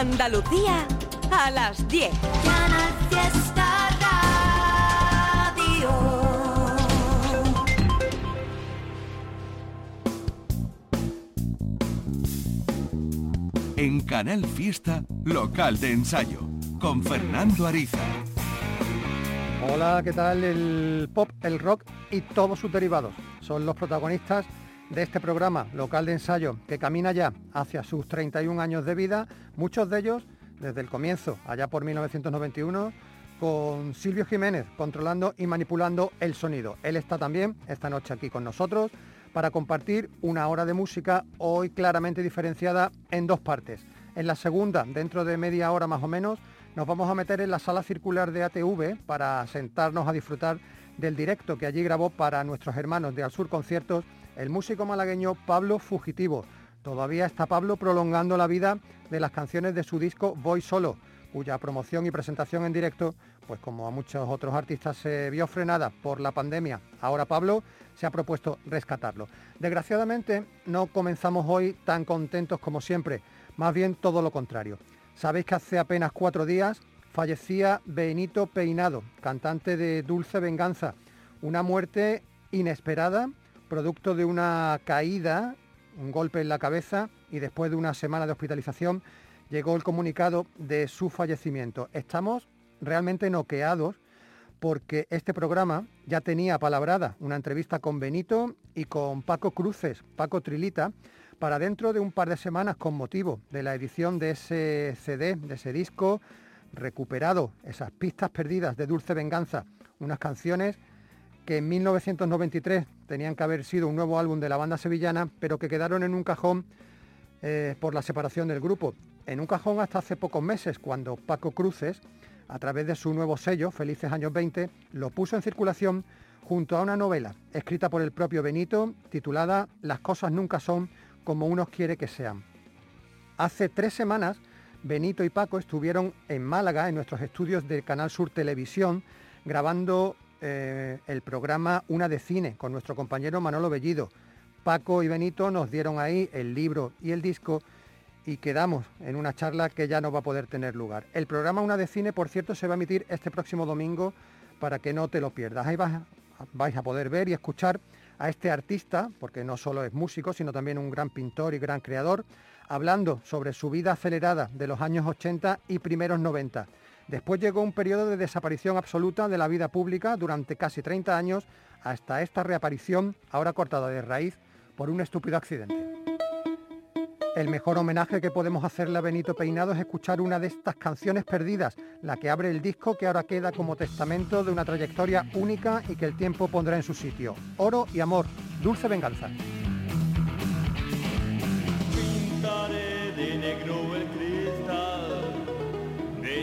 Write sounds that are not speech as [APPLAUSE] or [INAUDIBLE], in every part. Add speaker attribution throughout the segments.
Speaker 1: Andalucía a las 10.
Speaker 2: Canal Fiesta Radio.
Speaker 3: En Canal Fiesta, local de ensayo, con Fernando Ariza.
Speaker 4: Hola, ¿qué tal? El pop, el rock y todos sus derivados son los protagonistas de este programa local de ensayo que camina ya hacia sus 31 años de vida, muchos de ellos desde el comienzo, allá por 1991, con Silvio Jiménez controlando y manipulando el sonido. Él está también esta noche aquí con nosotros para compartir una hora de música hoy claramente diferenciada en dos partes. En la segunda, dentro de media hora más o menos, nos vamos a meter en la sala circular de ATV para sentarnos a disfrutar del directo que allí grabó para nuestros hermanos de Al Sur Conciertos el músico malagueño Pablo Fugitivo. Todavía está Pablo prolongando la vida de las canciones de su disco Voy Solo, cuya promoción y presentación en directo, pues como a muchos otros artistas se vio frenada por la pandemia. Ahora Pablo se ha propuesto rescatarlo. Desgraciadamente no comenzamos hoy tan contentos como siempre, más bien todo lo contrario. Sabéis que hace apenas cuatro días fallecía Benito Peinado, cantante de Dulce Venganza, una muerte inesperada, producto de una caída, un golpe en la cabeza y después de una semana de hospitalización llegó el comunicado de su fallecimiento. Estamos realmente noqueados porque este programa ya tenía palabrada una entrevista con Benito y con Paco Cruces, Paco Trilita, para dentro de un par de semanas con motivo de la edición de ese CD, de ese disco recuperado, esas pistas perdidas de Dulce Venganza, unas canciones que en 1993 tenían que haber sido un nuevo álbum de la banda sevillana, pero que quedaron en un cajón eh, por la separación del grupo. En un cajón hasta hace pocos meses, cuando Paco Cruces, a través de su nuevo sello, Felices Años 20, lo puso en circulación junto a una novela escrita por el propio Benito, titulada Las cosas nunca son como uno quiere que sean. Hace tres semanas, Benito y Paco estuvieron en Málaga, en nuestros estudios de Canal Sur Televisión, grabando eh, el programa Una de Cine con nuestro compañero Manolo Bellido. Paco y Benito nos dieron ahí el libro y el disco y quedamos en una charla que ya no va a poder tener lugar. El programa Una de Cine, por cierto, se va a emitir este próximo domingo para que no te lo pierdas. Ahí vas, vais a poder ver y escuchar a este artista, porque no solo es músico, sino también un gran pintor y gran creador, hablando sobre su vida acelerada de los años 80 y primeros 90. Después llegó un periodo de desaparición absoluta de la vida pública durante casi 30 años, hasta esta reaparición, ahora cortada de raíz, por un estúpido accidente. El mejor homenaje que podemos hacerle a Benito Peinado es escuchar una de estas canciones perdidas, la que abre el disco que ahora queda como testamento de una trayectoria única y que el tiempo pondrá en su sitio. Oro y amor, dulce venganza.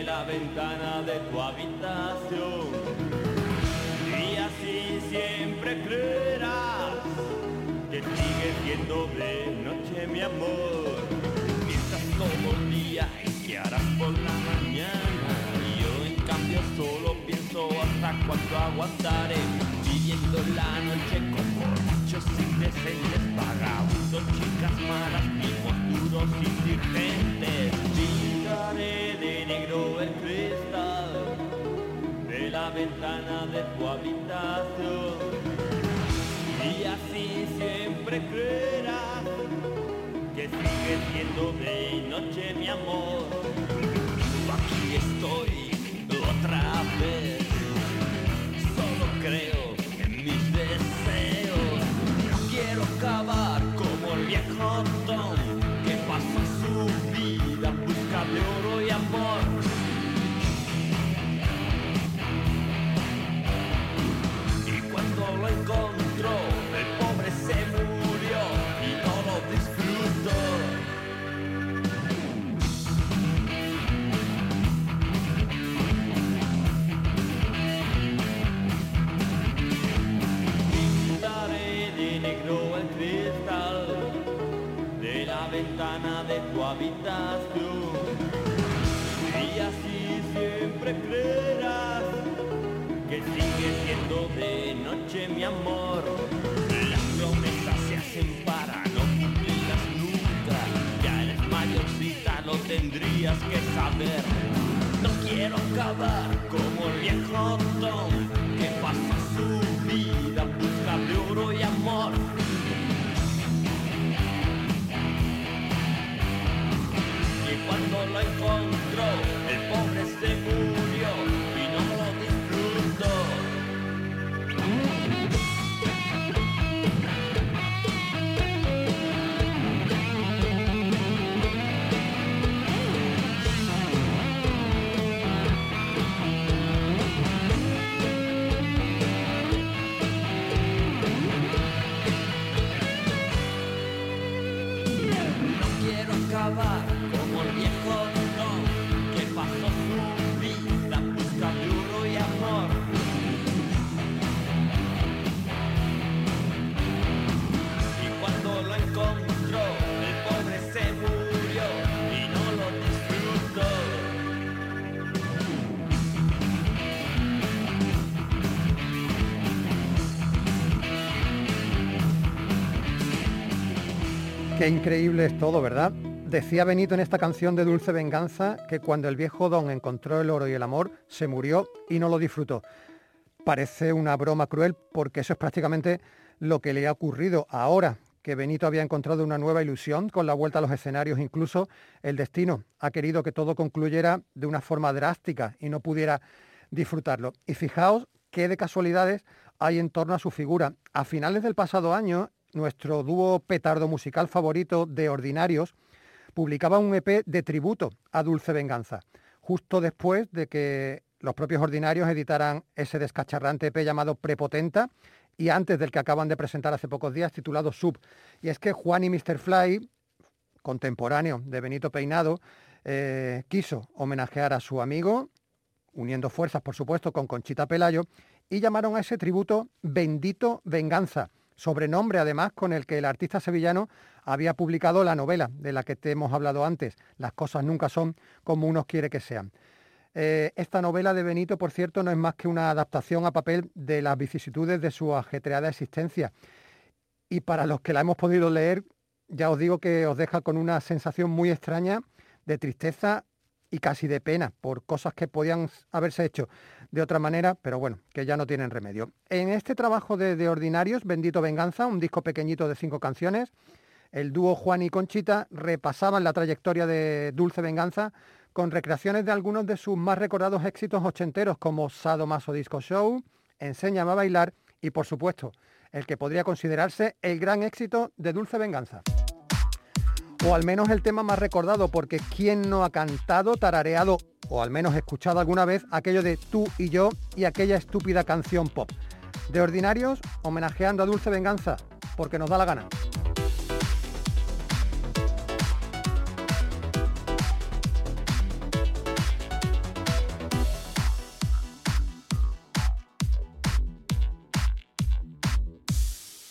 Speaker 5: La ventana de tu habitación y así siempre creerás que sigue siendo de noche mi amor. Piensas todo el día en qué harás por la mañana. Y yo en cambio solo pienso hasta cuánto aguantaré. Viviendo la noche con borrachos indecentes, que sigue siendo de noche mi amor. Aquí estoy otra vez, solo creo en mis deseos. Quiero acabar como el viejo Tom que pasa su vida en busca de oro y amor. Y así siempre creerás que sigue siendo de noche mi amor. Las promesas se hacen para no cumplirlas nunca. Ya eres mayorcita, lo tendría tendrías que saber. No quiero acabar como el viejo Tom que pasa su vida buscando oro y amor. Cuando lo encontró, el pobre se murió
Speaker 4: Increíble es todo, ¿verdad? Decía Benito en esta canción de Dulce Venganza que cuando el viejo Don encontró el oro y el amor, se murió y no lo disfrutó. Parece una broma cruel porque eso es prácticamente lo que le ha ocurrido ahora que Benito había encontrado una nueva ilusión con la vuelta a los escenarios. Incluso el destino ha querido que todo concluyera de una forma drástica y no pudiera disfrutarlo. Y fijaos qué de casualidades hay en torno a su figura. A finales del pasado año, nuestro dúo petardo musical favorito de Ordinarios publicaba un EP de tributo a Dulce Venganza, justo después de que los propios Ordinarios editaran ese descacharrante EP llamado Prepotenta y antes del que acaban de presentar hace pocos días titulado Sub. Y es que Juan y Mr. Fly, contemporáneo de Benito Peinado, eh, quiso homenajear a su amigo, uniendo fuerzas, por supuesto, con Conchita Pelayo, y llamaron a ese tributo Bendito Venganza, sobrenombre además con el que el artista sevillano había publicado la novela de la que te hemos hablado antes, Las cosas nunca son como uno quiere que sean. Eh, esta novela de Benito, por cierto, no es más que una adaptación a papel de las vicisitudes de su ajetreada existencia. Y para los que la hemos podido leer, ya os digo que os deja con una sensación muy extraña de tristeza y casi de pena por cosas que podían haberse hecho de otra manera, pero bueno, que ya no tienen remedio. En este trabajo de, de Ordinarios, Bendito Venganza, un disco pequeñito de cinco canciones, el dúo Juan y Conchita repasaban la trayectoria de Dulce Venganza con recreaciones de algunos de sus más recordados éxitos ochenteros como Sado Maso Disco Show, Enséñame a bailar y por supuesto el que podría considerarse el gran éxito de Dulce Venganza. O al menos el tema más recordado, porque ¿quién no ha cantado, tarareado o al menos escuchado alguna vez aquello de tú y yo y aquella estúpida canción pop? De ordinarios, homenajeando a Dulce Venganza, porque nos da la gana.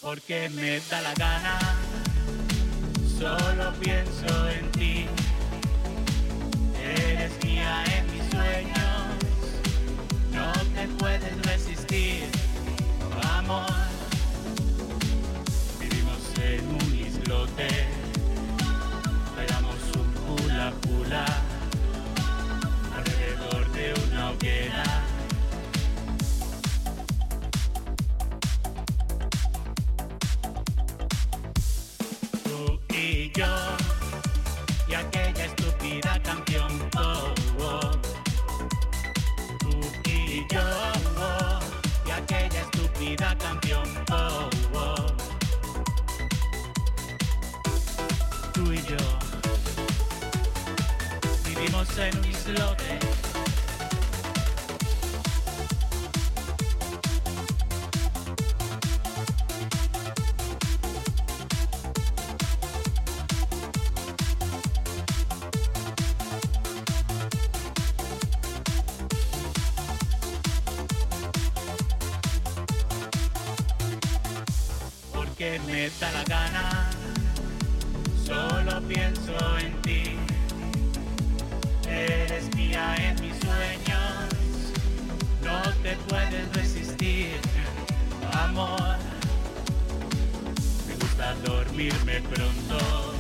Speaker 5: porque me da la gana. Solo pienso en ti. Eres mía en mis sueños. No te puedes resistir, amor. Vivimos en un islote. Bailamos un hula hula estúpida canción oh, oh. tú y yo oh, y aquella estúpida canción oh, oh. tú y yo vivimos en un islote porque me da la gana. Solo pienso en ti. Eres mía en mis sueños. No te puedes resistir, amor. Me gusta dormirme pronto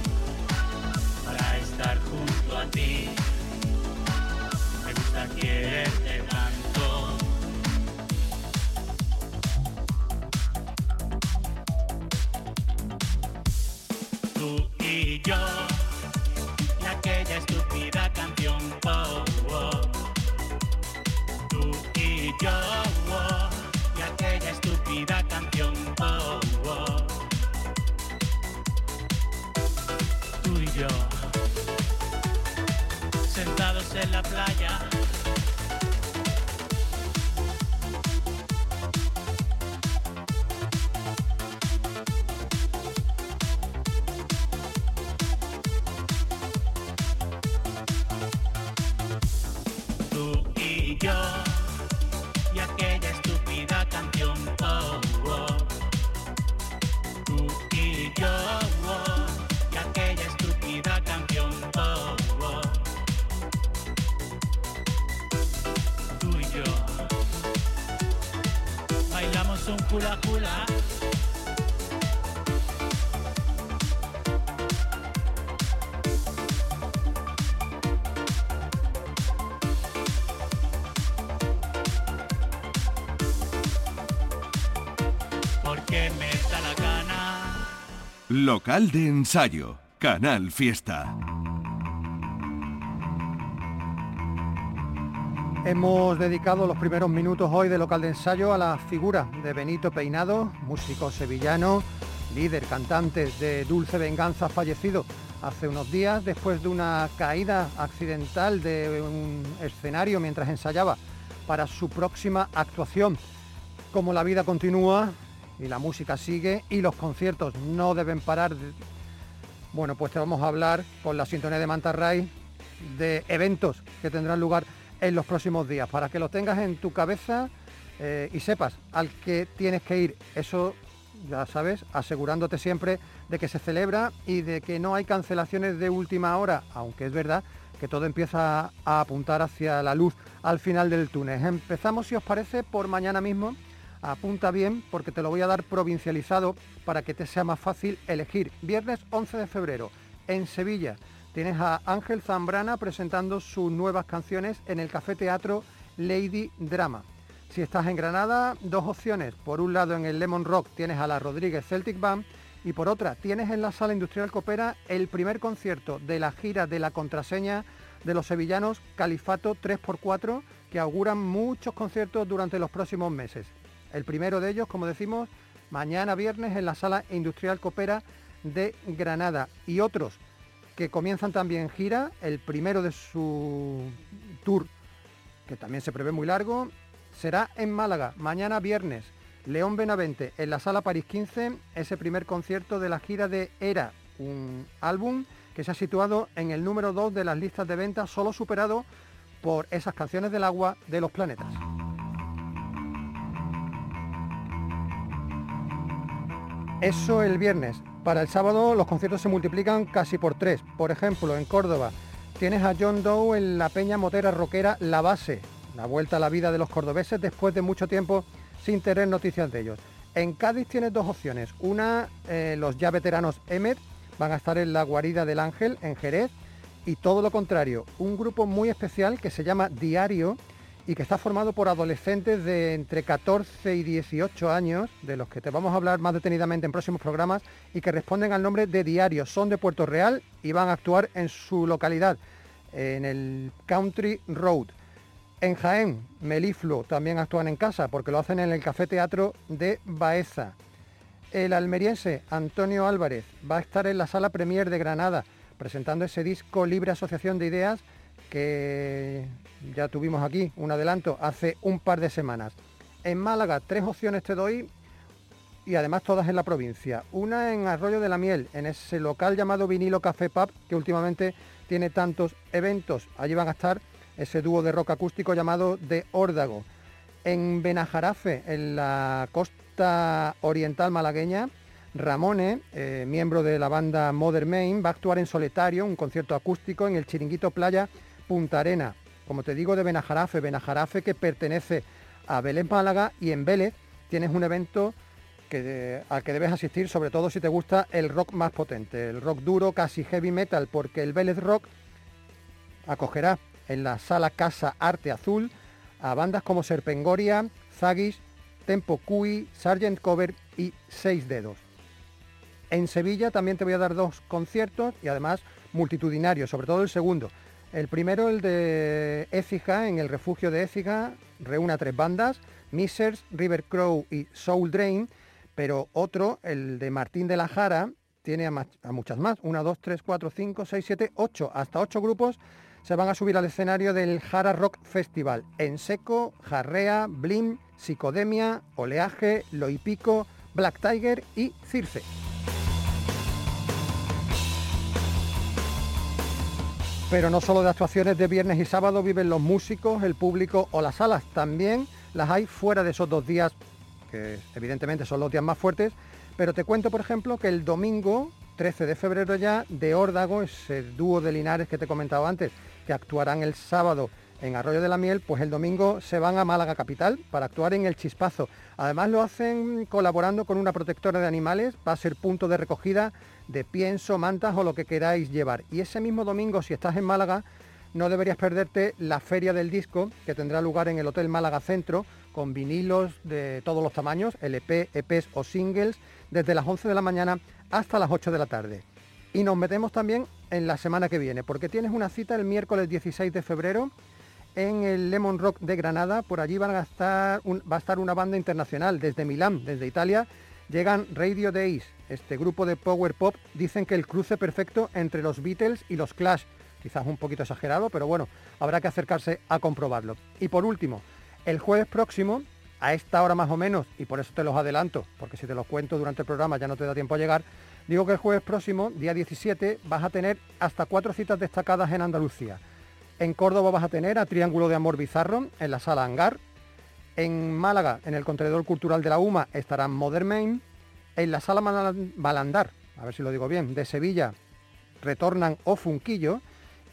Speaker 5: para estar junto a ti.
Speaker 3: Local de ensayo. Canal Fiesta.
Speaker 4: Hemos dedicado los primeros minutos hoy de local de ensayo a la figura de Benito Peinado, músico sevillano, líder cantante de Dulce Venganza, fallecido hace unos días después de una caída accidental de un escenario mientras ensayaba para su próxima actuación. Como la vida continúa y la música sigue y los conciertos no deben parar, bueno, pues te vamos a hablar con la sintonía de Mantarray de eventos que tendrán lugar en los próximos días, para que lo tengas en tu cabeza eh, y sepas al que tienes que ir. Eso, ya sabes, asegurándote siempre de que se celebra y de que no hay cancelaciones de última hora, aunque es verdad que todo empieza a apuntar hacia la luz al final del túnel. Empezamos, si os parece, por mañana mismo. Apunta bien porque te lo voy a dar provincializado para que te sea más fácil elegir. Viernes 11 de febrero en Sevilla. Tienes a Ángel Zambrana presentando sus nuevas canciones en el Café Teatro Lady Drama. Si estás en Granada, dos opciones. Por un lado en el Lemon Rock tienes a la Rodríguez Celtic Band y por otra tienes en la Sala Industrial Copera el primer concierto de la gira de la contraseña de los sevillanos Califato 3x4 que auguran muchos conciertos durante los próximos meses. El primero de ellos, como decimos, mañana viernes en la Sala Industrial Copera de Granada y otros que comienzan también gira, el primero de su tour, que también se prevé muy largo, será en Málaga, mañana viernes. León Benavente en la Sala París 15, ese primer concierto de la gira de Era, un álbum que se ha situado en el número 2 de las listas de ventas, solo superado por esas canciones del agua de los planetas. Eso el viernes. Para el sábado los conciertos se multiplican casi por tres. Por ejemplo, en Córdoba tienes a John Doe en la peña motera rockera La Base, la vuelta a la vida de los cordobeses después de mucho tiempo sin tener noticias de ellos. En Cádiz tienes dos opciones. Una, eh, los ya veteranos Emmet van a estar en la guarida del Ángel en Jerez y todo lo contrario, un grupo muy especial que se llama Diario y que está formado por adolescentes de entre 14 y 18 años, de los que te vamos a hablar más detenidamente en próximos programas, y que responden al nombre de Diario. Son de Puerto Real y van a actuar en su localidad, en el Country Road. En Jaén, Melifluo también actúan en casa, porque lo hacen en el Café Teatro de Baeza. El almeriense Antonio Álvarez va a estar en la Sala Premier de Granada, presentando ese disco Libre Asociación de Ideas que ya tuvimos aquí un adelanto hace un par de semanas. En Málaga tres opciones te doy y además todas en la provincia. Una en Arroyo de la Miel, en ese local llamado Vinilo Café Pub, que últimamente tiene tantos eventos. Allí van a estar ese dúo de rock acústico llamado De Órdago. En Benajarafe, en la costa oriental malagueña, Ramone, eh, miembro de la banda Mother Main, va a actuar en solitario, un concierto acústico en el Chiringuito Playa Punta Arena. Como te digo, de Benajarafe, Benajarafe que pertenece a Vélez Málaga y en Vélez tienes un evento que, al que debes asistir, sobre todo si te gusta el rock más potente, el rock duro, casi heavy metal, porque el Vélez Rock acogerá en la sala Casa Arte Azul a bandas como Serpengoria, Zagis, Tempo Cui, Sargent Cover y Seis Dedos. En Sevilla también te voy a dar dos conciertos y además multitudinarios, sobre todo el segundo. El primero, el de Écija, en el refugio de Écija, reúne a tres bandas, Misers, River Crow y Soul Drain, pero otro, el de Martín de la Jara, tiene a, muchas más, una, dos, tres, cuatro, cinco, seis, siete, ocho, hasta ocho grupos se van a subir al escenario del Jara Rock Festival. En seco, Jarrea, Blim, Psicodemia, Oleaje, Loipico, Black Tiger y Circe. Pero no solo de actuaciones de viernes y sábado viven los músicos, el público o las salas, también las hay fuera de esos dos días, que evidentemente son los días más fuertes, pero te cuento, por ejemplo, que el domingo 13 de febrero ya, de Órdago, ese dúo de Linares que te he comentado antes, que actuarán el sábado en Arroyo de la Miel, pues el domingo se van a Málaga Capital para actuar en el Chispazo. Además lo hacen colaborando con una protectora de animales, va a ser punto de recogida de pienso, mantas o lo que queráis llevar. Y ese mismo domingo, si estás en Málaga, no deberías perderte la Feria del Disco, que tendrá lugar en el Hotel Málaga Centro, con vinilos de todos los tamaños, LP, EPs o singles, desde las 11 de la mañana hasta las 8 de la tarde. Y nos metemos también en la semana que viene, porque tienes una cita el miércoles 16 de febrero en el Lemon Rock de Granada. Por allí van a estar va a estar una banda internacional desde Milán, desde Italia. Llegan Radio Days, este grupo de power pop. Dicen que el cruce perfecto entre los Beatles y los Clash. Quizás un poquito exagerado, pero bueno, habrá que acercarse a comprobarlo. Y por último, el jueves próximo, a esta hora más o menos, y por eso te los adelanto, porque si te los cuento durante el programa ya no te da tiempo a llegar, Digo que el jueves próximo, día 17, vas a tener hasta cuatro citas destacadas en Andalucía. En Córdoba vas a tener a Triángulo de Amor Bizarro en la sala Hangar. En Málaga, en el Contenedor Cultural de la UMA, estarán Modern Main. En la sala Balandar, a ver si lo digo bien, de Sevilla, retornan O Funquillo.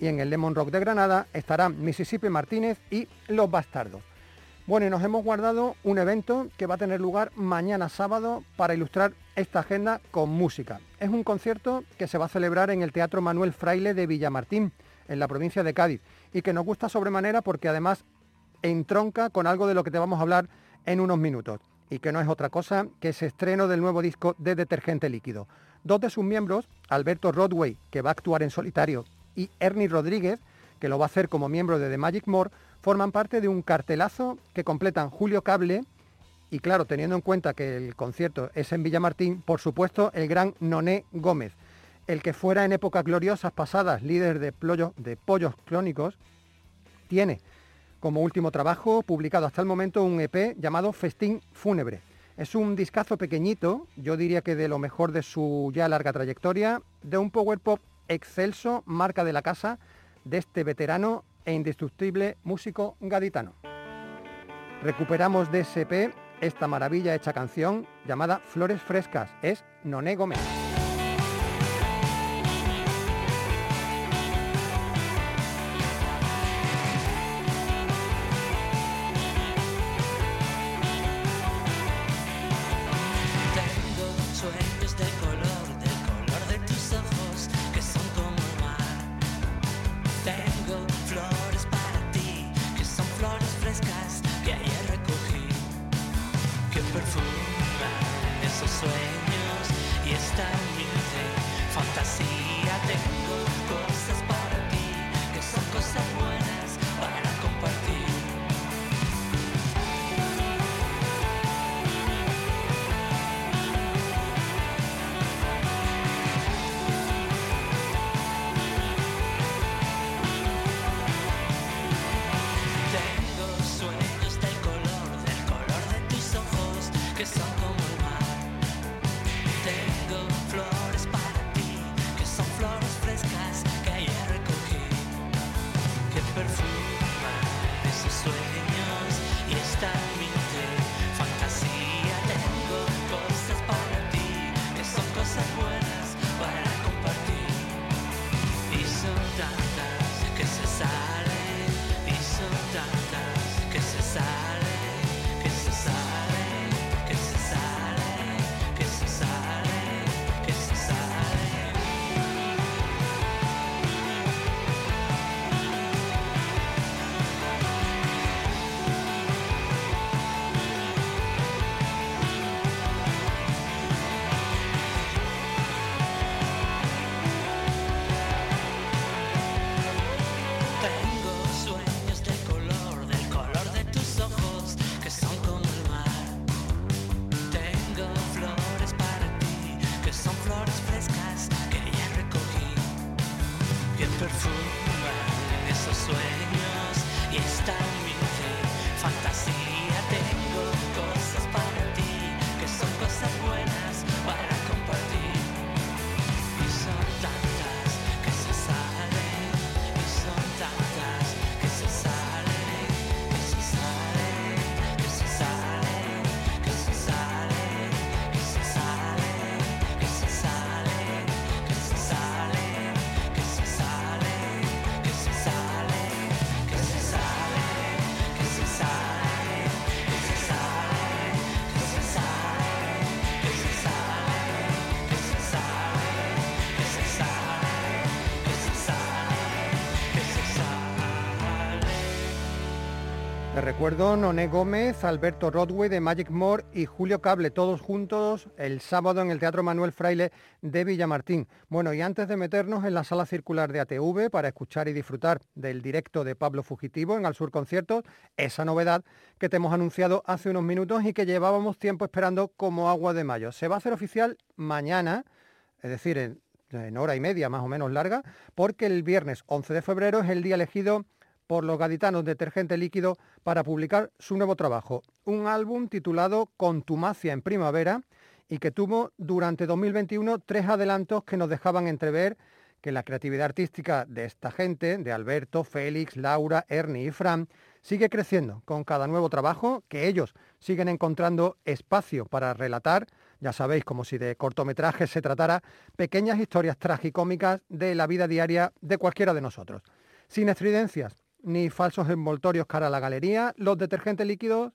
Speaker 4: Y en el Lemon Rock de Granada estarán Mississippi Martínez y Los Bastardos. Bueno, y nos hemos guardado un evento que va a tener lugar mañana sábado para ilustrar esta agenda con música. Es un concierto que se va a celebrar en el Teatro Manuel Fraile de Villamartín, en la provincia de Cádiz, y que nos gusta sobremanera porque además entronca con algo de lo que te vamos a hablar en unos minutos, y que no es otra cosa que ese estreno del nuevo disco de Detergente Líquido. Dos de sus miembros, Alberto Rodway, que va a actuar en solitario, y Ernie Rodríguez, que lo va a hacer como miembro de The Magic More, forman parte de un cartelazo que completan Julio Cable y claro, teniendo en cuenta que el concierto es en Villamartín, por supuesto el gran Noné Gómez, el que fuera en épocas gloriosas pasadas líder de, de pollos clónicos, tiene como último trabajo publicado hasta el momento un EP llamado Festín Fúnebre. Es un discazo pequeñito, yo diría que de lo mejor de su ya larga trayectoria, de un power pop excelso, marca de la casa, de este veterano e indestructible músico gaditano. Recuperamos de SP esta maravilla hecha canción llamada Flores Frescas. Es Noné Gómez. Recuerdo Noné Gómez, Alberto Rodway de Magic More y Julio Cable, todos juntos el sábado en el Teatro Manuel Fraile de Villamartín. Bueno, y antes de meternos en la sala circular de ATV para escuchar y disfrutar del directo de Pablo Fugitivo en Al Sur Conciertos, esa novedad que te hemos anunciado hace unos minutos y que llevábamos tiempo esperando como agua de mayo. Se va a hacer oficial mañana, es decir, en, en hora y media más o menos larga, porque el viernes 11 de febrero es el día elegido por los gaditanos Detergente Líquido para publicar su nuevo trabajo, un álbum titulado Contumacia en Primavera y que tuvo durante 2021 tres adelantos que nos dejaban entrever que la creatividad artística de esta gente, de Alberto, Félix, Laura, Ernie y Fran, sigue creciendo con cada nuevo trabajo, que ellos siguen encontrando espacio para relatar, ya sabéis, como si de cortometrajes se tratara, pequeñas historias tragicómicas de la vida diaria de cualquiera de nosotros. Sin estridencias, ni falsos envoltorios cara a la galería. Los detergentes líquidos,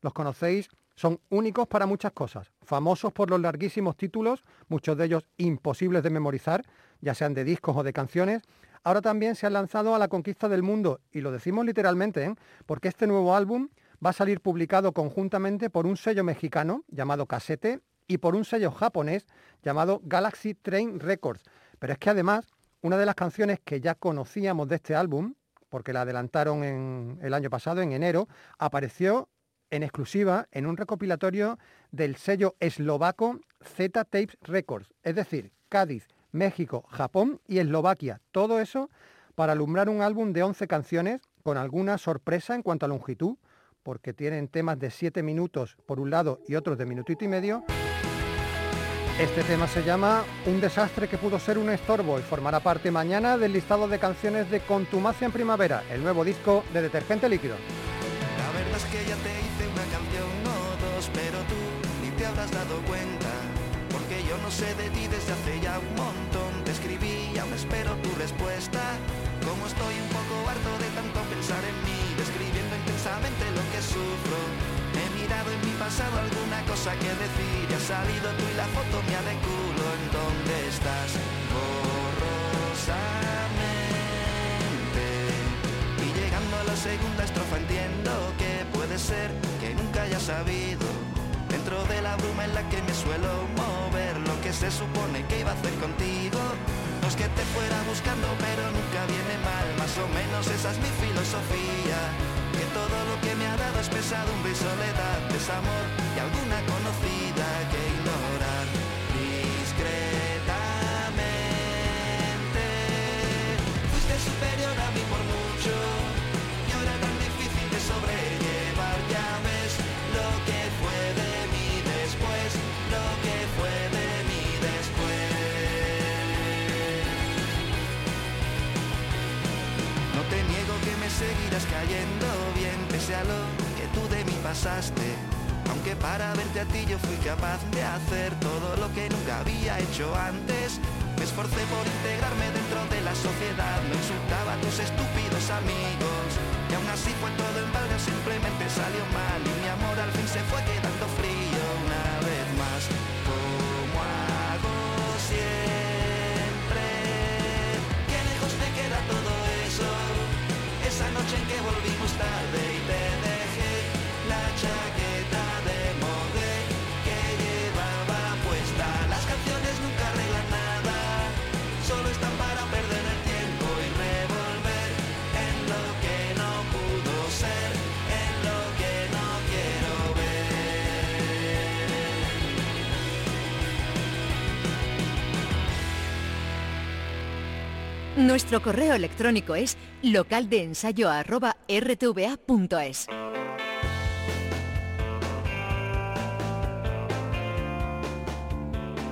Speaker 4: los conocéis, son únicos para muchas cosas. Famosos por los larguísimos títulos, muchos de ellos imposibles de memorizar, ya sean de discos o de canciones. Ahora también se han lanzado a la conquista del mundo, y lo decimos literalmente, ¿eh? porque este nuevo álbum va a salir publicado conjuntamente por un sello mexicano llamado Casete y por un sello japonés llamado Galaxy Train Records. Pero es que además, una de las canciones que ya conocíamos de este álbum, porque la adelantaron el año pasado, en enero, apareció en exclusiva en un recopilatorio del sello eslovaco Z Tapes Records, es decir, Cádiz, México, Japón y Eslovaquia. Todo eso para alumbrar un álbum de 11 canciones con alguna sorpresa en cuanto a longitud, porque tienen temas de 7 minutos por un lado y otros de minutito y medio. Este tema se llama Un desastre que pudo ser un estorbo y formará parte mañana del listado de canciones de Contumacia en Primavera, el nuevo disco de Detergente Líquido.
Speaker 6: La verdad es que ya te hice una canción, no dos, pero tú ni te habrás dado cuenta. Porque yo no sé de ti desde hace ya un montón. Te escribí y aún espero tu respuesta. Como estoy un poco harto de tanto pensar en mí, describiendo intensamente lo que sufro en mi pasado alguna cosa que decir. Y ha salido tú y la foto mía de culo. En dónde estás borrosamente. Y llegando a la segunda estrofa entiendo que puede ser que nunca haya sabido. Dentro de la bruma en la que me suelo mover lo que se supone que iba a hacer contigo. No que te fuera buscando pero nunca viene mal. Más o menos esa es mi filosofía todo lo que me ha dado es pesadumbre y soledad, desamor y alguna conocida Aunque para verte a ti yo fui capaz de hacer todo lo que nunca había hecho antes. Me esforcé por integrarme dentro de la sociedad, no insultaba a tus estúpidos amigos. Y aún así fue todo en balde, simplemente salió mal y mi amor al fin se fue quedando frío
Speaker 1: Nuestro correo electrónico es localdeensayo.rtva.es.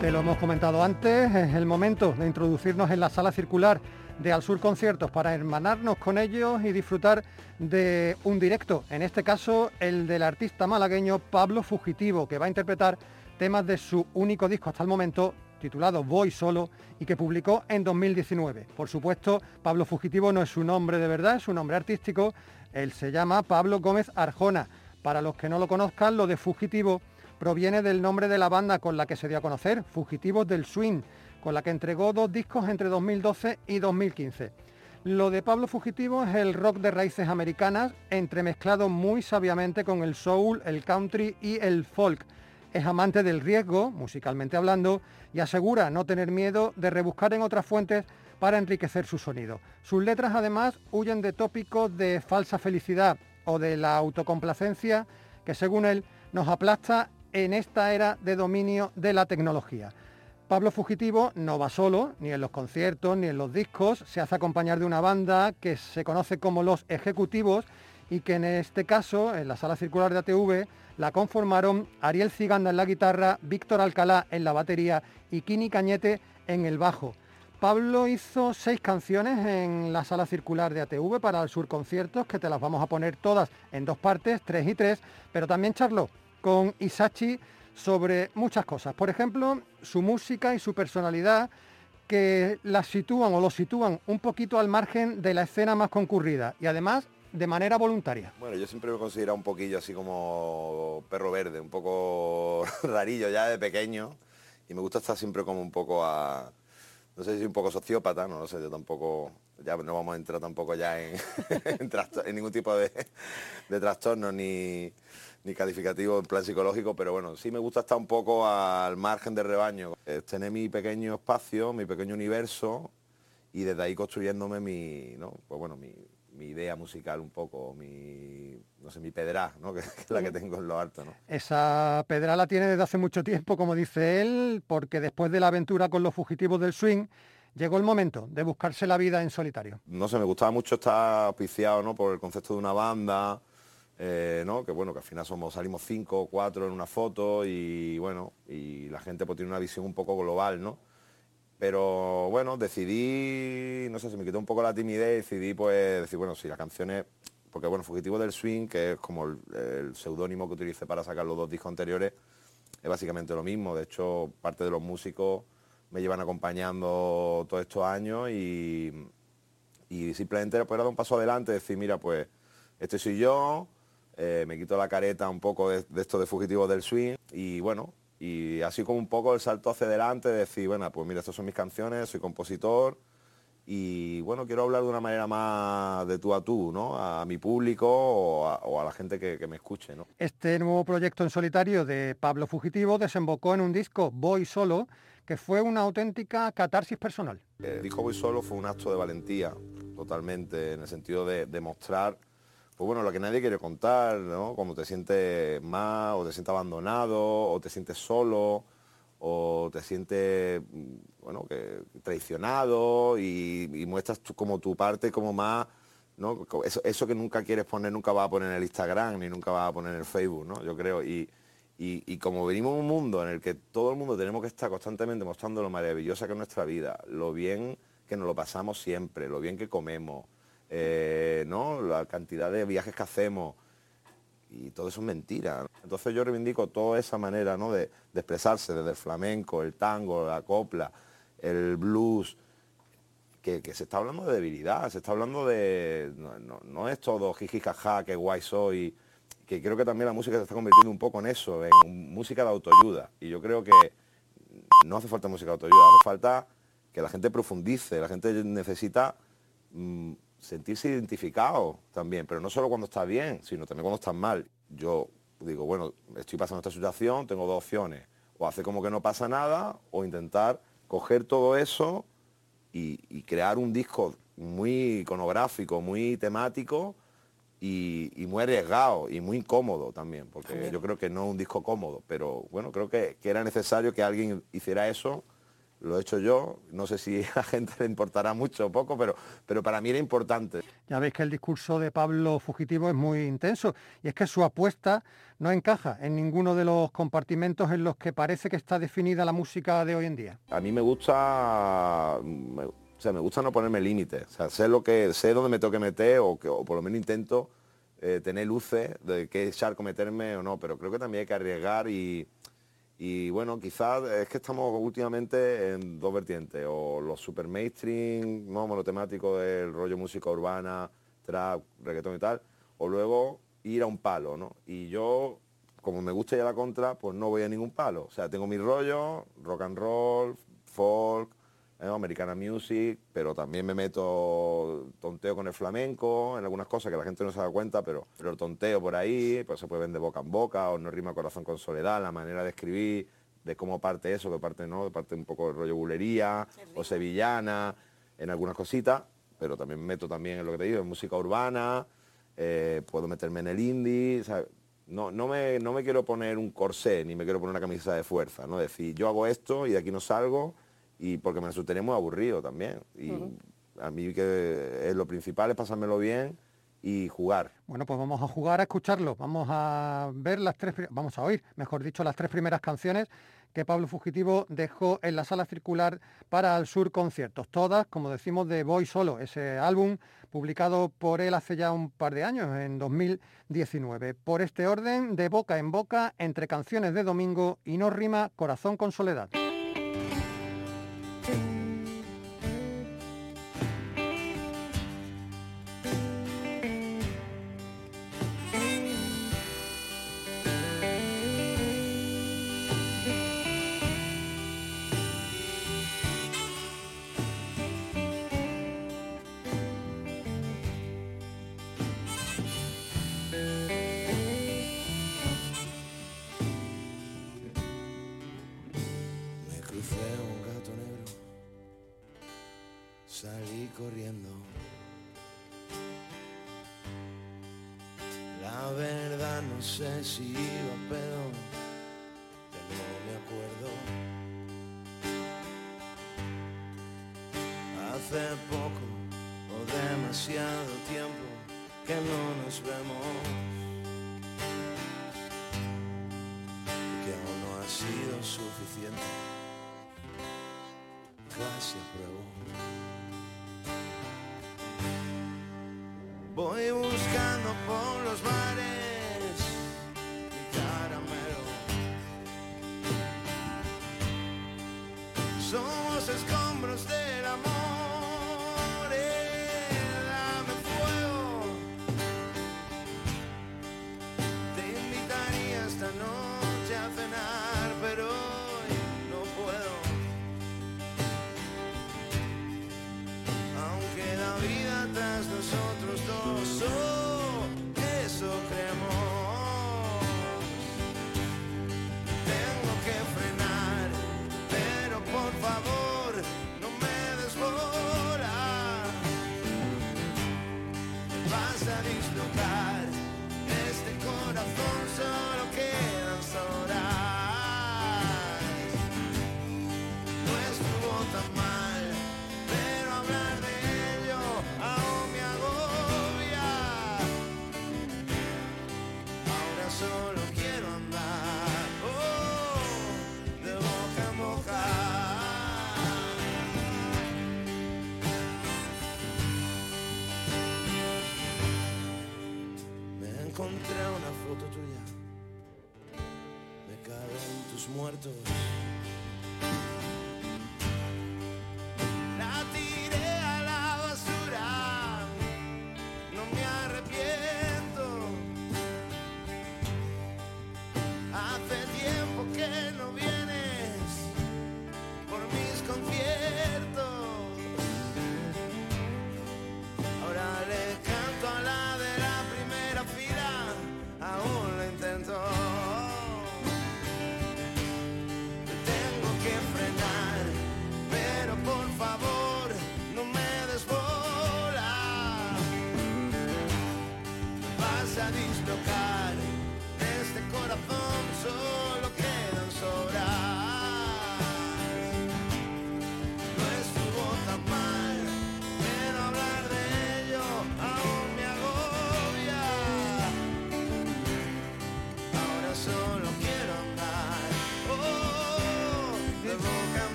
Speaker 4: Te lo hemos comentado antes, es el momento de introducirnos en la sala circular de Al Sur Conciertos para hermanarnos con ellos y disfrutar de un directo, en este caso el del artista malagueño Pablo Fugitivo, que va a interpretar temas de su único disco hasta el momento, titulado Voy Solo y que publicó en 2019. Por supuesto, Pablo Fugitivo no es su nombre de verdad, es su nombre artístico. Él se llama Pablo Gómez Arjona. Para los que no lo conozcan, lo de Fugitivo proviene del nombre de la banda con la que se dio a conocer, Fugitivos del Swing, con la que entregó dos discos entre 2012 y 2015. Lo de Pablo Fugitivo es el rock de raíces americanas, entremezclado muy sabiamente con el soul, el country y el folk es amante del riesgo, musicalmente hablando, y asegura no tener miedo de rebuscar en otras fuentes para enriquecer su sonido. Sus letras además huyen de tópicos de falsa felicidad o de la autocomplacencia que según él nos aplasta en esta era de dominio de la tecnología. Pablo Fugitivo no va solo, ni en los conciertos, ni en los discos, se hace acompañar de una banda que se conoce como Los Ejecutivos y que en este caso, en la sala circular de ATV, la conformaron Ariel Ciganda en la guitarra, Víctor Alcalá en la batería y Kini Cañete en el bajo. Pablo hizo seis canciones en la sala circular de ATV para el Sur Conciertos, que te las vamos a poner todas en dos partes, tres y tres, pero también charló con Isachi sobre muchas cosas. Por ejemplo, su música y su personalidad que la sitúan o lo sitúan un poquito al margen de la escena más concurrida y además de manera voluntaria.
Speaker 7: Bueno, yo siempre me he considerado un poquillo así como perro verde, un poco [LAUGHS] rarillo ya de pequeño y me gusta estar siempre como un poco a... No sé si un poco sociópata, no, lo sé, yo tampoco, ya no vamos a entrar tampoco ya en, [LAUGHS] ningún tipo de, de trastorno ni, ni calificativo en plan psicológico, pero bueno, sí me gusta estar un poco al margen del rebaño, tener mi pequeño espacio, mi pequeño universo y desde ahí construyéndome mi, ¿no? pues bueno, mi, mi idea musical un poco, mi, no sé, mi pedra, ¿no? [LAUGHS] que, es la que tengo en lo alto. ¿no?
Speaker 4: Esa pedra la tiene desde hace mucho tiempo, como dice él, porque después de la aventura con los fugitivos del swing, llegó el momento de buscarse la vida en solitario.
Speaker 7: No sé, me gustaba mucho estar auspiciado ¿no? por el concepto de una banda, eh, ¿no? que bueno, que al final somos, salimos cinco o cuatro en una foto y bueno, y la gente pues tiene una visión un poco global, ¿no? Pero bueno, decidí, no sé, se me quitó un poco la timidez, decidí pues decir, bueno, si las canciones, porque bueno, Fugitivo del Swing, que es como el, seudónimo que utilicé para sacar los dos discos anteriores, es básicamente lo mismo. De hecho, parte de los músicos me llevan acompañando todos estos años y, simplemente pues, dar un paso adelante, decir, mira, pues este soy yo, eh, me quito la careta un poco de, de esto de Fugitivo del Swing y bueno, y así como un poco el salto hacia adelante, decir, bueno, pues mira, estas son mis canciones, soy compositor y bueno, quiero hablar de una manera más de tú a tú, ¿no? A mi público o a, la gente que, me escuche, ¿no?
Speaker 4: Este nuevo proyecto en solitario de Pablo Fugitivo desembocó en un disco Voy Solo, que fue una auténtica catarsis personal.
Speaker 7: El disco Voy Solo fue un acto de valentía, totalmente, en el sentido de demostrar pues bueno, lo que nadie quiere contar, ¿no? Cuando te sientes mal, o te sientes abandonado, o te sientes solo, o te sientes, mm, bueno, traicionado y, muestras como tu parte como más, ¿no? Eso, que nunca quieres poner, nunca vas a poner en el Instagram, ni nunca vas a poner en el Facebook, ¿no? Yo creo. Y, y, como venimos en un mundo en el que todo el mundo tenemos que estar constantemente mostrando lo maravillosa que es nuestra vida, lo bien que nos lo pasamos siempre, lo bien que comemos, eh, ¿no? la cantidad de viajes que hacemos, y todo eso es mentira. Entonces yo reivindico toda esa manera ¿no? de, expresarse, desde el flamenco, el tango, la copla, el blues, que, se está hablando de debilidad, se está hablando de... No, es todo jiji jaja, que guay soy, que creo que también la música se está convirtiendo un poco en eso, en música de autoayuda. Y yo creo que no hace falta música de autoayuda, hace falta que la gente profundice, la gente necesita... Mm, sentirse identificado también, pero no solo cuando está bien, sino también cuando está mal. Yo digo, bueno, estoy pasando esta situación, tengo dos opciones, o hacer como que no pasa nada, o intentar coger todo eso y, crear un disco muy iconográfico, muy temático y, muy arriesgado y muy incómodo también, porque yo creo que no es un disco cómodo, pero bueno, creo que, que era necesario que alguien hiciera eso lo he hecho yo, no sé si [LAUGHS] a la gente le importará mucho o poco, pero, pero para mí era importante.
Speaker 8: Ya veis que el discurso de Pablo Fugitivo es muy intenso y es que su apuesta no encaja en ninguno de los compartimentos en los que parece que está definida la música de hoy en día.
Speaker 7: A mí me gusta, me, o sea, me gusta no ponerme límites, o sea, sé lo que, sé dónde me tengo que meter o, que, o por lo menos intento eh, tener luces de qué charco meterme o no, pero creo que también hay que arriesgar y y bueno, quizás es que estamos últimamente en dos vertientes, o los super mainstream, no monotemáticos del rollo música urbana, trap, reggaetón y tal, o luego ir a un palo, ¿no? Y yo, como me gusta ya la contra, pues no voy a ningún palo. O sea, tengo mi rollo, rock and roll, folk, ¿eh? americana music, pero también me meto tonteo con el flamenco, en algunas cosas que la gente no se da cuenta, pero, pero el tonteo por ahí, pues se puede ver de boca en boca, o no rima corazón con soledad, la manera de escribir, de cómo parte eso, que parte no, de parte un poco de rollo bulería, o sevillana, en algunas cositas, pero también me meto también en lo que te digo, en música urbana, eh, puedo meterme en el indie, No, no, me, no me quiero poner un corsé, ni me quiero poner una camisa de fuerza, ¿no? Decir, yo hago esto y de aquí no salgo, y porque me resultaría muy aburrido también. Y a mí que es lo principal es pasármelo bien y jugar.
Speaker 8: Bueno, pues vamos a jugar a escucharlo. Vamos a ver las tres, vamos a oír, mejor dicho, las tres primeras canciones que Pablo Fugitivo dejó en la sala circular para Al Sur Conciertos. Todas, como decimos, de Voy Solo, ese álbum publicado por él hace ya un par de años, en 2019. Por este orden, de boca en boca, entre canciones de domingo y no rima Corazón con Soledad.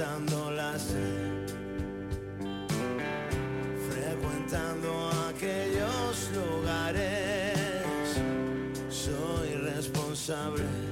Speaker 8: frecuentando la frecuentando aquellos lugares, soy responsable.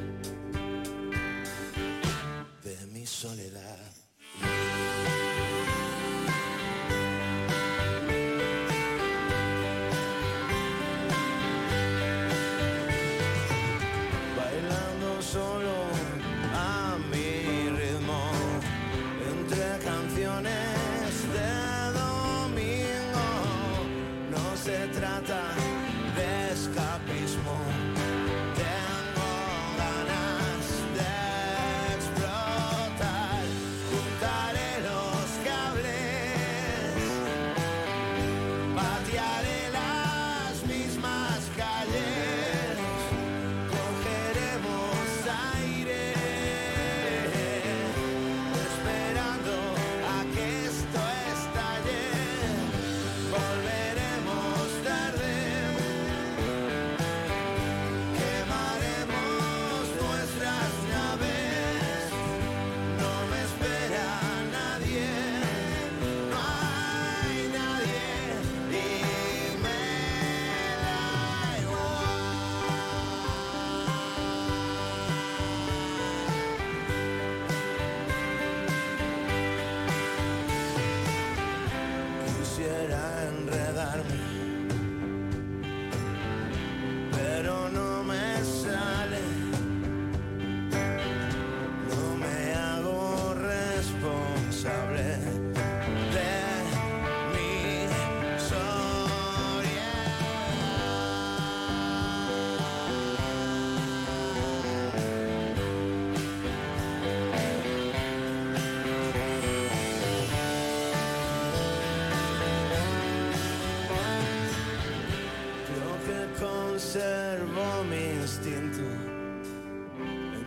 Speaker 8: yo me extiento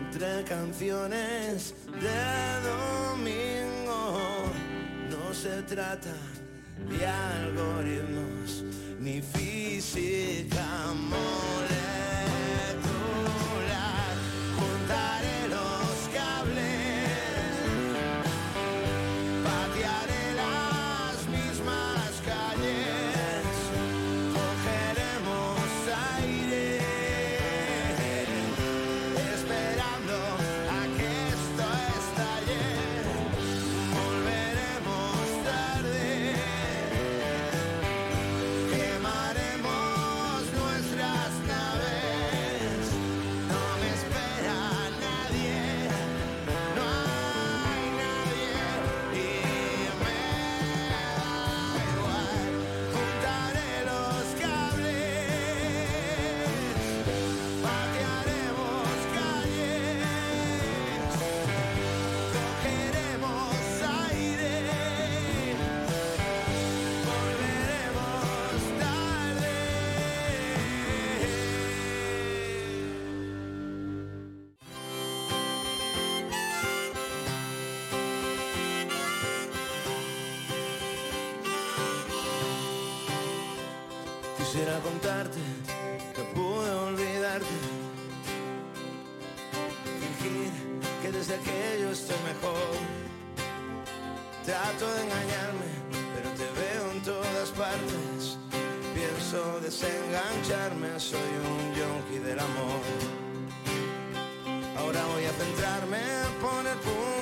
Speaker 8: entre canciones de domingo. No se trata de algoritmos ni física, amor. desengancharme, soy un yonki del amor. Ahora voy a centrarme, poner punto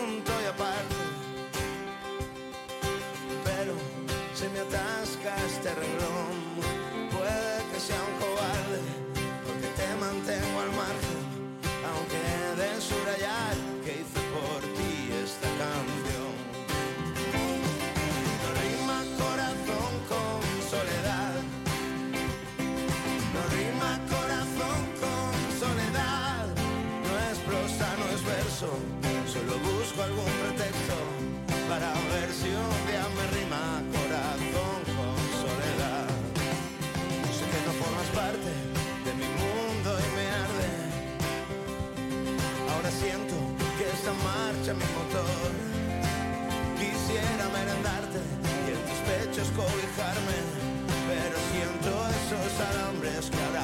Speaker 8: versión de Amerrima, corazón con soledad. Sé que no formas parte de mi mundo y me arde. Ahora siento que esta marcha mi motor. Quisiera merendarte y en tus pechos cobijarme, pero siento esos alambres que ahora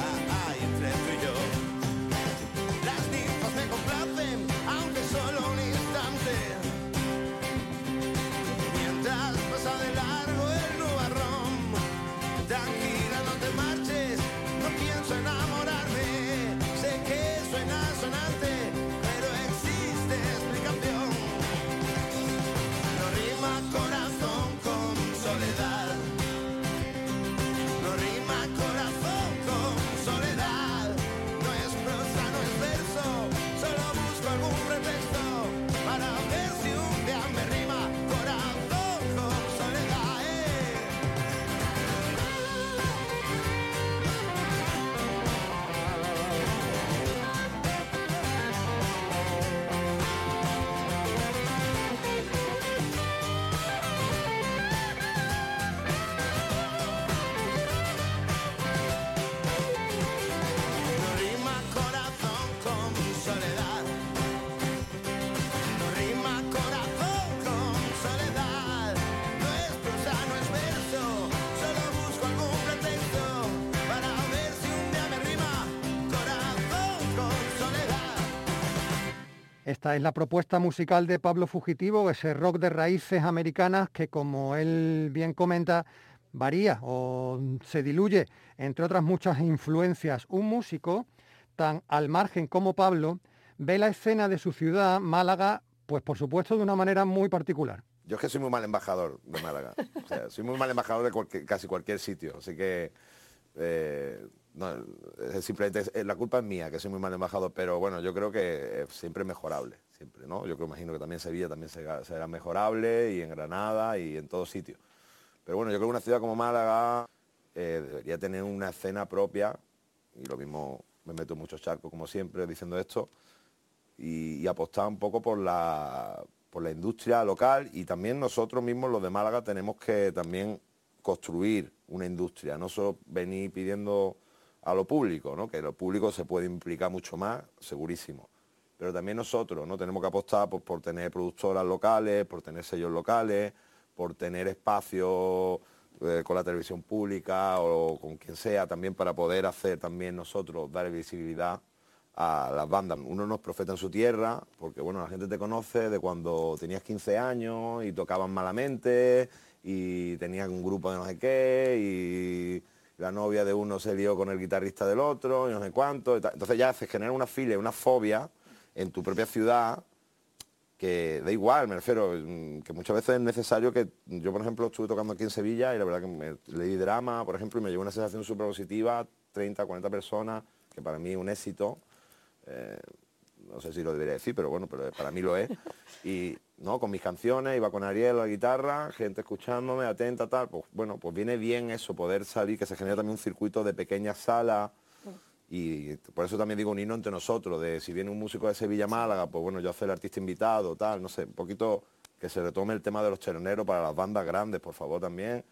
Speaker 4: Esta es la propuesta musical de Pablo Fugitivo, ese rock de raíces americanas que, como él bien comenta, varía o se diluye entre otras muchas influencias. Un músico tan al margen como Pablo ve la escena de su ciudad, Málaga, pues por supuesto de una manera muy particular.
Speaker 7: Yo es que soy muy mal embajador de Málaga. Soy muy mal embajador de casi cualquier sitio. Así que eh, no, simplemente la culpa es mía, que soy muy mal embajador, pero bueno, yo creo que siempre es mejorable, siempre, ¿no? Yo creo, imagino que también Sevilla también será, mejorable y en Granada y en todo sitio. Pero bueno, yo creo que una ciudad como Málaga eh, debería tener una escena propia, y lo mismo me meto mucho charco como siempre diciendo esto, y, apostar un poco por la, por la industria local y también nosotros mismos los de Málaga tenemos que también construir una industria, no solo venir pidiendo a lo público, ¿no? que lo público se puede implicar mucho más, segurísimo. Pero también nosotros ¿no? tenemos que apostar por, tener productoras locales, por tener sellos locales, por tener espacios eh, con la televisión pública o con quien sea también para poder hacer también nosotros, dar visibilidad a las bandas. Uno no es profeta en su tierra, porque bueno, la gente te conoce de cuando tenías 15 años y tocaban malamente y tenías un grupo de no sé qué y la novia de uno se lió con el guitarrista del otro y no sé cuánto. Entonces ya se genera una filia, una fobia en tu propia ciudad que da igual, me refiero, mm, que muchas veces es necesario que yo, por ejemplo, estuve tocando aquí en Sevilla y la verdad que me leí drama, por ejemplo, y me llevó una sensación súper positiva, 30, 40 personas, que para mí es un éxito. Eh, no sé si lo debería decir, pero bueno, pero para mí lo es. No, con mis canciones, iba con Ariel la guitarra, gente escuchándome, atenta, tal. Pues bueno, pues viene bien eso, poder salir, que se genera también un circuito de pequeñas salas. Y por eso también digo un himno entre nosotros, de si viene un músico de Sevilla Málaga, pues bueno, yo hacer el artista invitado, tal, no sé, un poquito que se retome el tema de los cheroneros para las bandas grandes, por favor también,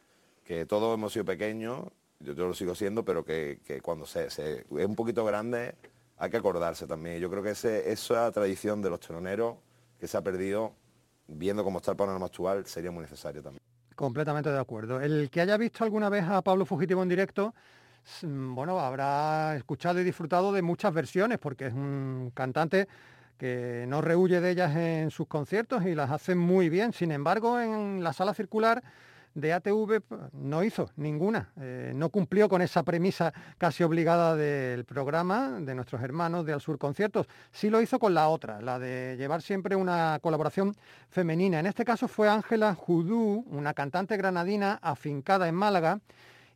Speaker 7: que todos hemos sido pequeños, yo, lo sigo siendo, pero que, cuando se, se, es un poquito grande hay que acordarse también. Yo creo que ese, esa tradición de los teloneros que se ha perdido, viendo cómo está el panorama actual, sería muy necesario también.
Speaker 4: Completamente de acuerdo. El que haya visto alguna vez a Pablo Fugitivo en directo, bueno, habrá escuchado y disfrutado de muchas versiones, porque es un cantante que no rehuye de ellas en sus conciertos y las hace muy bien. Sin embargo, en la sala circular de ATV no hizo ninguna, eh, no cumplió con esa premisa casi obligada del programa de nuestros hermanos de Al Sur Conciertos. Sí lo hizo con la otra, la de llevar siempre una colaboración femenina. En este caso fue Ángela Judú, una cantante granadina afincada en Málaga,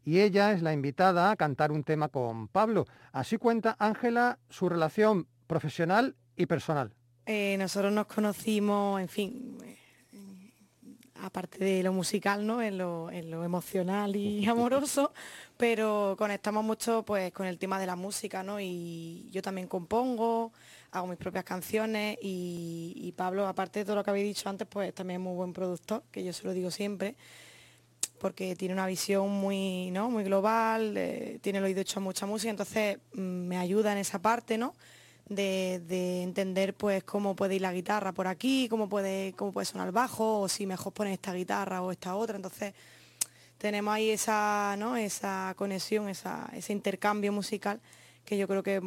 Speaker 4: y ella es la invitada a cantar un tema con Pablo. Así cuenta Ángela su relación profesional y personal.
Speaker 9: Eh, nosotros nos conocimos, en fin, aparte de lo musical, ¿no? En lo, emocional y [LAUGHS] amoroso, pero conectamos mucho pues con el tema de la música, ¿no? Y yo también compongo, hago mis propias canciones y, Pablo, aparte de todo lo que había dicho antes, pues también es muy buen productor, que yo se lo digo siempre, porque tiene una visión muy, ¿no? muy global, eh, tiene el oído hecho a mucha música, entonces mm, me ayuda en esa parte, ¿no? De, entender pues cómo puede ir la guitarra por aquí, cómo puede, cómo puede sonar el bajo, o si mejor poner esta guitarra o esta otra. Entonces tenemos ahí esa, ¿no? esa conexión, ese intercambio musical que yo creo que,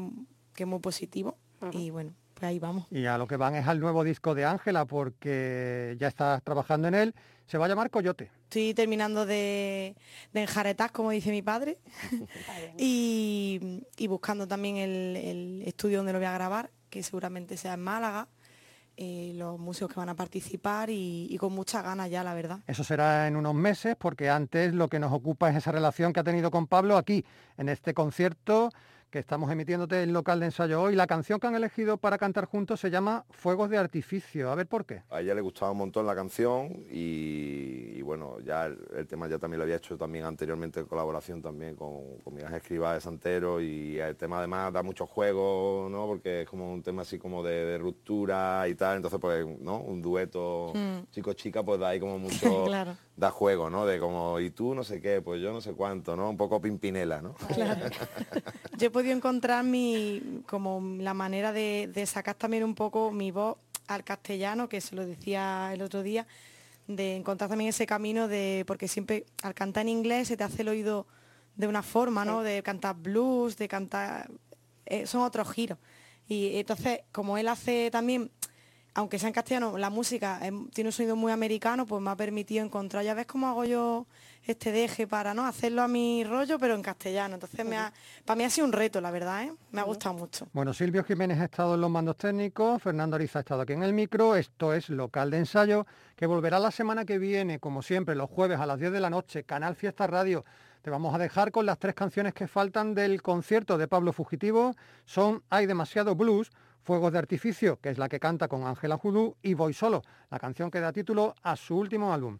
Speaker 9: es muy positivo. Y bueno, pues ahí vamos.
Speaker 4: Y a lo que van es al nuevo disco de Ángela, porque ya estás trabajando en él. Se va a llamar Coyote.
Speaker 9: Estoy terminando de, de enjaretar, como dice mi padre, [LAUGHS] y, buscando también el, estudio donde lo voy a grabar, que seguramente sea en Málaga. Eh, los músicos que van a participar y, y, con mucha ganas ya, la verdad.
Speaker 4: Eso será en unos meses, porque antes lo que nos ocupa es esa relación que ha tenido con Pablo aquí, en este concierto que estamos emitiéndote el local de ensayo hoy. La canción que han elegido para cantar juntos se llama Fuegos de Artificio. A ver por qué.
Speaker 7: A ella le gustaba un montón la canción y, bueno, ya el, tema ya también lo había hecho también anteriormente en colaboración también con, con Miguel Escriba de Santero y el tema además da mucho juego, ¿no? Porque es como un tema así como de, ruptura y tal, entonces pues, ¿no? Un dueto mm. chico-chica pues da ahí como [LAUGHS] mucho... Da juego, ¿no? De como, y tú no sé qué, pues yo no sé cuánto, ¿no? Un poco pimpinela, ¿no?
Speaker 9: Claro. [LAUGHS] yo podido encontrar mi, como la manera de, sacar también un poco mi voz al castellano, que se lo decía el otro día, de encontrar también ese camino de, porque siempre al cantar en inglés se te hace el oído de una forma, ¿no? De cantar blues, de cantar, eh, son otros giros. Y entonces, como él hace también aunque sea en castellano, la música tiene un sonido muy americano, pues me ha permitido encontrar, ya ves cómo hago yo este deje para no hacerlo a mi rollo, pero en castellano. Entonces, me ha, para mí ha sido un reto, la verdad, ¿eh? me ha gustado mucho.
Speaker 8: Bueno, Silvio Jiménez ha estado en los mandos técnicos, Fernando Ariza ha estado aquí en el micro, esto es local de ensayo, que volverá la semana que viene, como siempre, los jueves a las 10 de la noche, Canal Fiesta Radio. Te vamos a dejar con las tres canciones que faltan del concierto de Pablo Fugitivo. Son Hay demasiado blues, Fuegos de Artificio, que es la que canta con Ángela Judú, y Voy Solo, la canción que da título a su último álbum.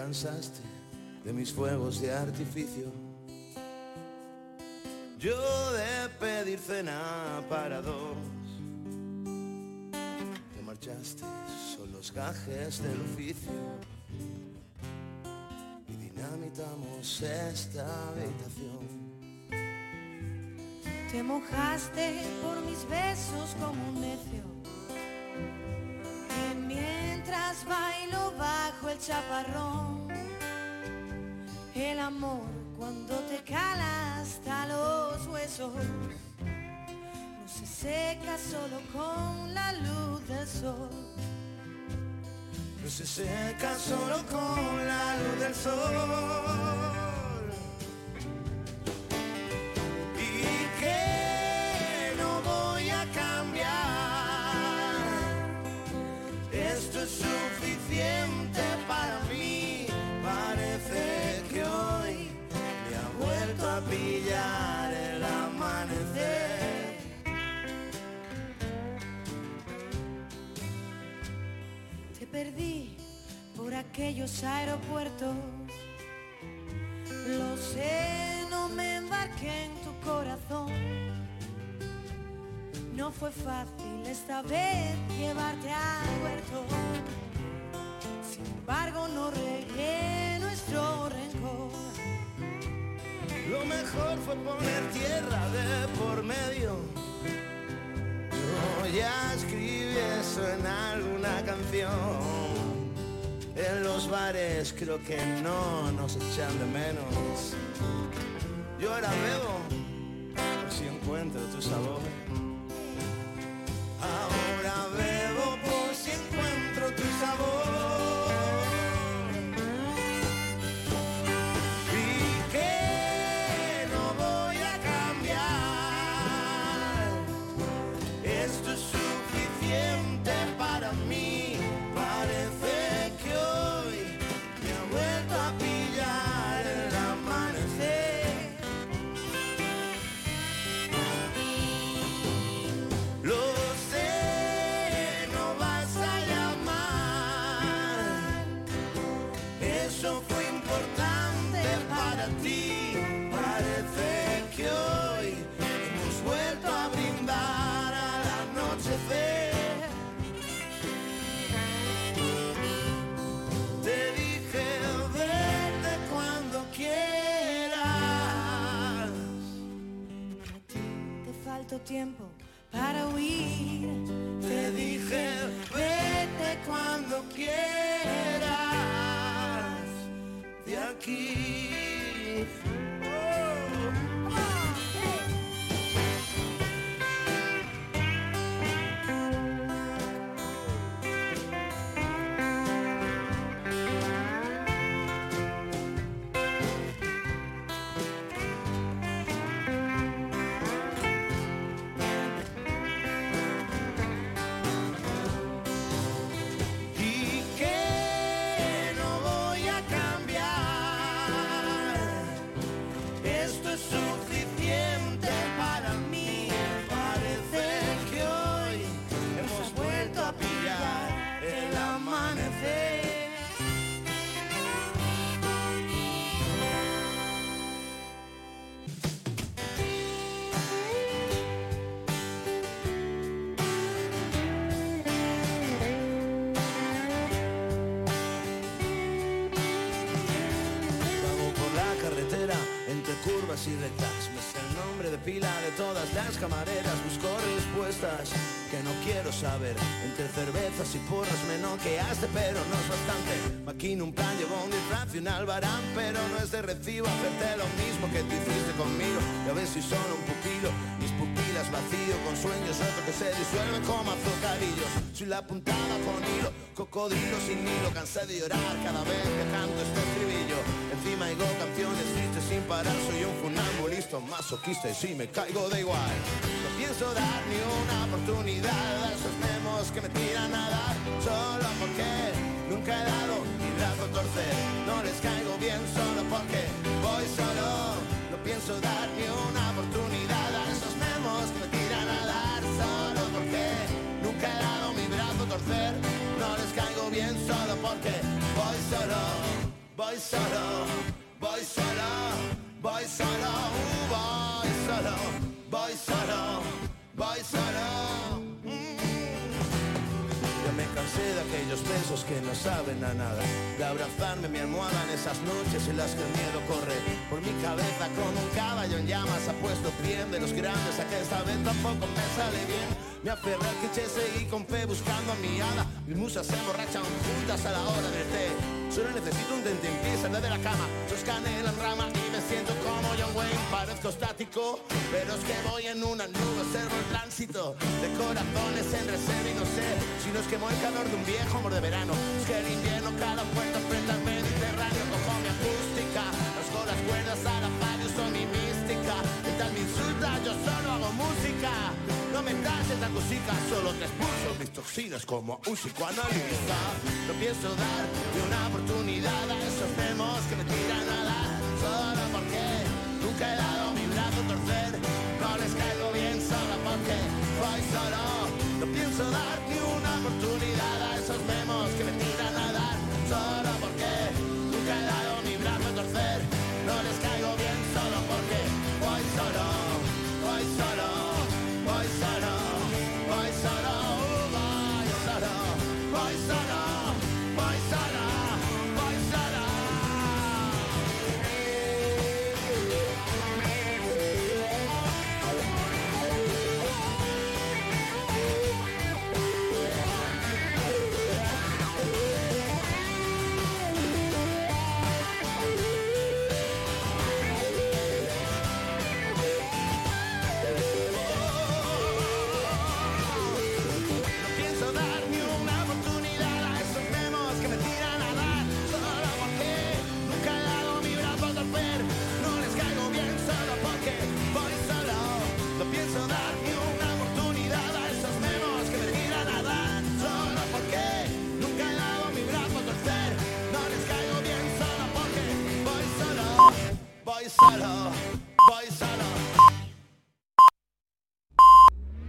Speaker 10: Cansaste de mis fuegos de artificio. Yo de pedir cena para dos. Te marchaste, son los gajes del oficio. Y dinamitamos esta habitación.
Speaker 2: Te mojaste por mis besos como un necio. Y mientras bailo chaparrón el amor cuando te cala hasta los huesos. No se seca solo con la luz del sol.
Speaker 10: No se seca solo con la luz del sol.
Speaker 8: El amanecer.
Speaker 2: Te perdí por aquellos aeropuertos. Lo sé, no me embarqué en tu corazón. No fue fácil esta vez llevarte al huerto. Sin embargo, no regué nuestro rencor.
Speaker 8: Lo mejor fue poner tierra de por medio. Yo ya escribí eso en alguna canción. En los bares creo que no nos echan de menos. Yo ahora bebo si encuentro tu sabor. Ahora
Speaker 2: tiempo para huir.
Speaker 8: Te dije vete cuando quieras de aquí. Las camareras. Busco respuestas que no quiero saber. Entre cervezas y porras me noqueaste, pero no es bastante. Maquino un plan, llevo un disfraz y un albarán, pero no es de recibo hacerte lo mismo que tú hiciste conmigo. Ya ves si solo un pupilo, con sueños otro que se disuelven como azucarillos. Soy la puntada con hilo, cocodrilo sin hilo, cansé de llorar cada vez que canto este estribillo. Encima digo canciones tristes sin parar, soy un funambulista masoquista y si me caigo da igual. No pienso dar ni una oportunidad a esos memos que me tiran a dar, solo porque nunca he dado mi brazo torcer. No les caigo bien solo porque voy solo. No pienso dar ni una torcer. No les caigo bien solo porque voy solo, voy solo, voy solo, voy solo, uh, voy solo, voy solo, voy solo. Me cansé de aquellos besos que no saben a nada. De abrazarme mi almohada en esas noches en las que el miedo corre Por mi cabeza como un caballo en llamas. Ha puesto pie de los grandes a que esta vez tampoco me sale bien. Me aferré al cliché, seguí con fe buscando a mi hada. Mis musas se emborrachan juntas a la hora del té Solo necesito un tentempié, salir de la cama. Sos canela en rama y me siento como John Wayne. Parezco estático, pero es que voy en una nube Observo el tránsito de corazones en reserva y no sé Si nos quemó el calor de un viejo amor de verano. Es que el invierno cada puerta frente al Mediterráneo Cojo mi acústica, rasgo las cuerdas a la radio Son mi mística, y tal me insulta, yo solo hago música No me das esta cosica, solo te expulso mis toxinas como un psicoanalista. No pienso dar ni una oportunidad a esos demos que me tiran a dar, solo porque nunca he